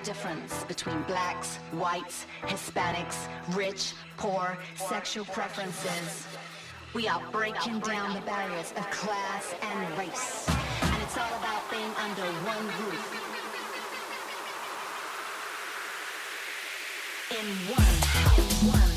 no difference between blacks, whites, Hispanics, rich, poor, sexual preferences. We are breaking down the barriers of class and race. And it's all about being under one roof. In one house, one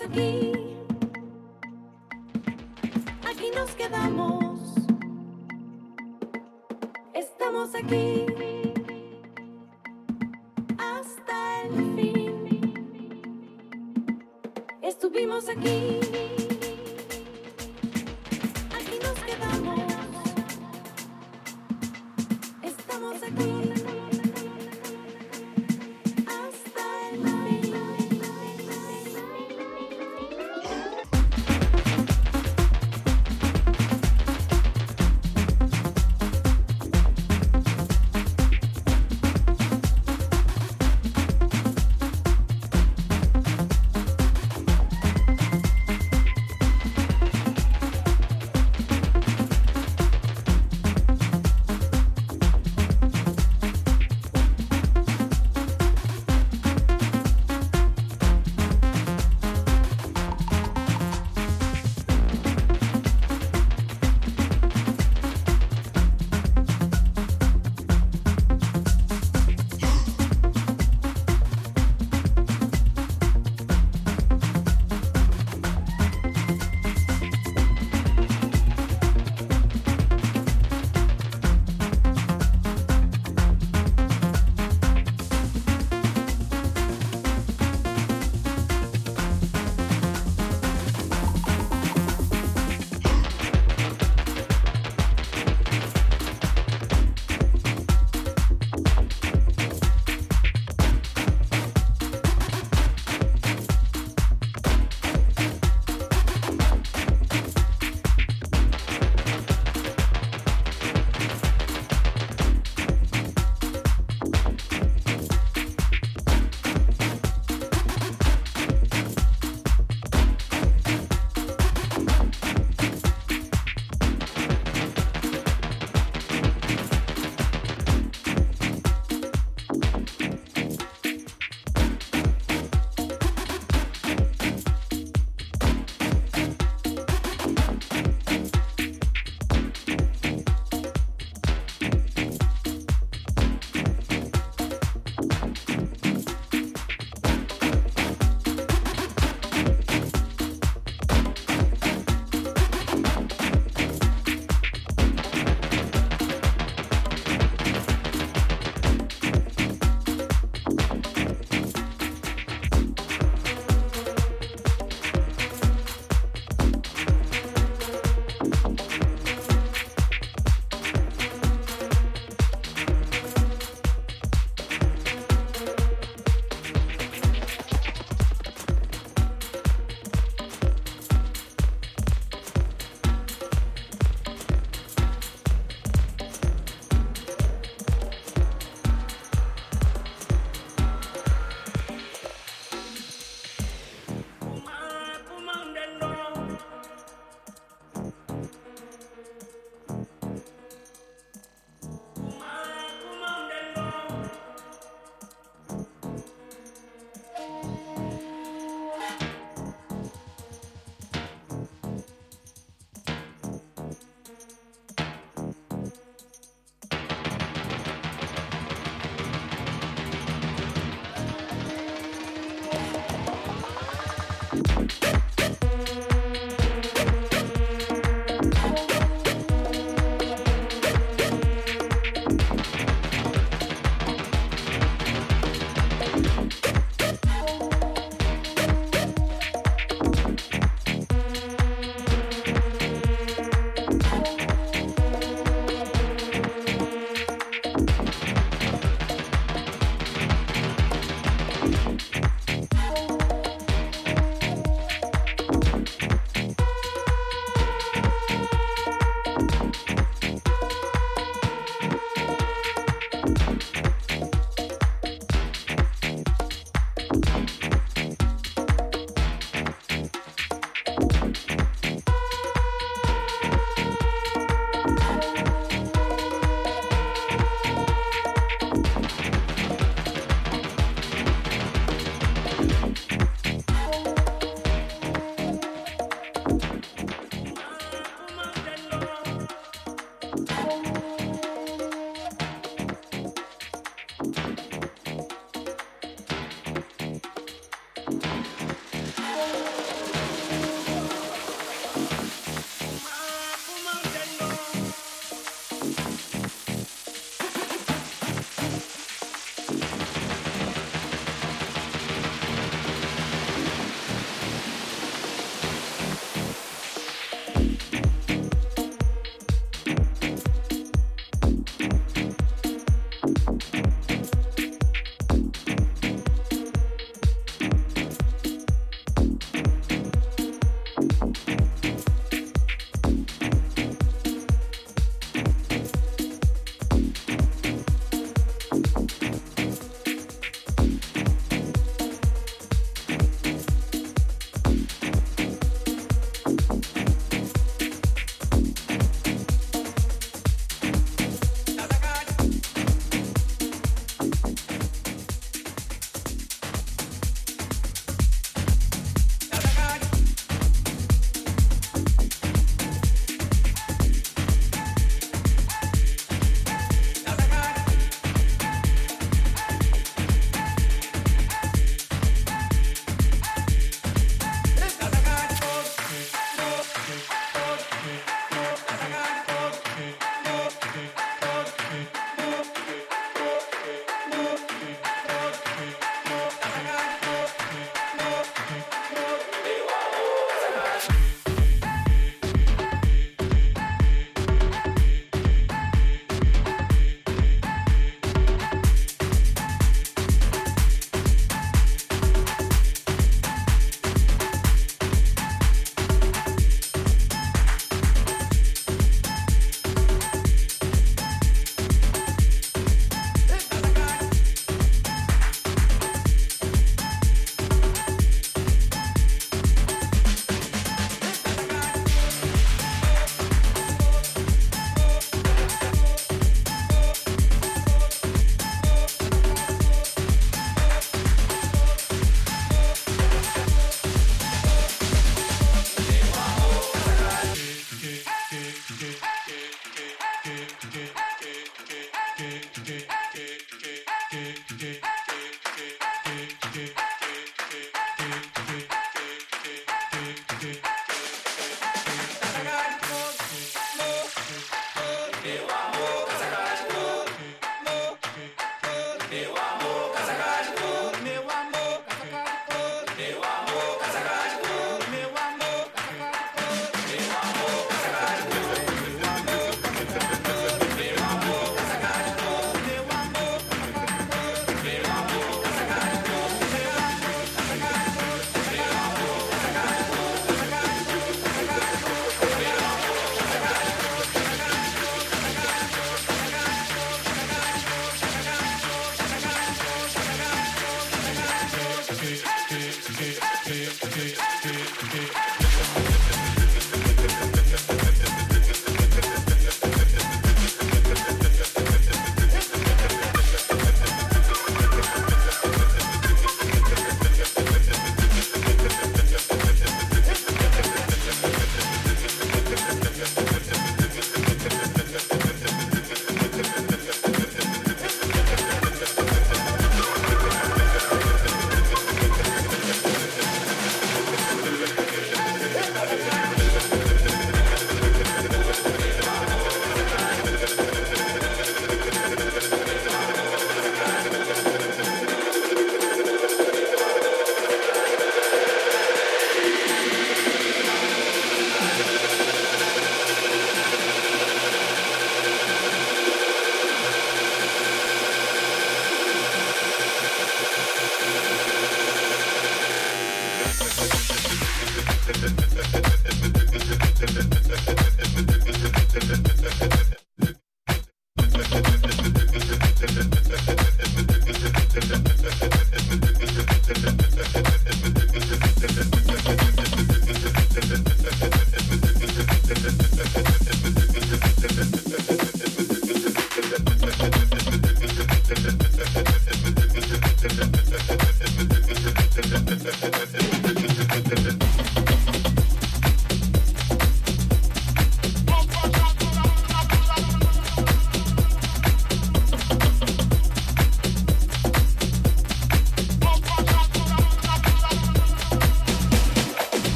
aqui.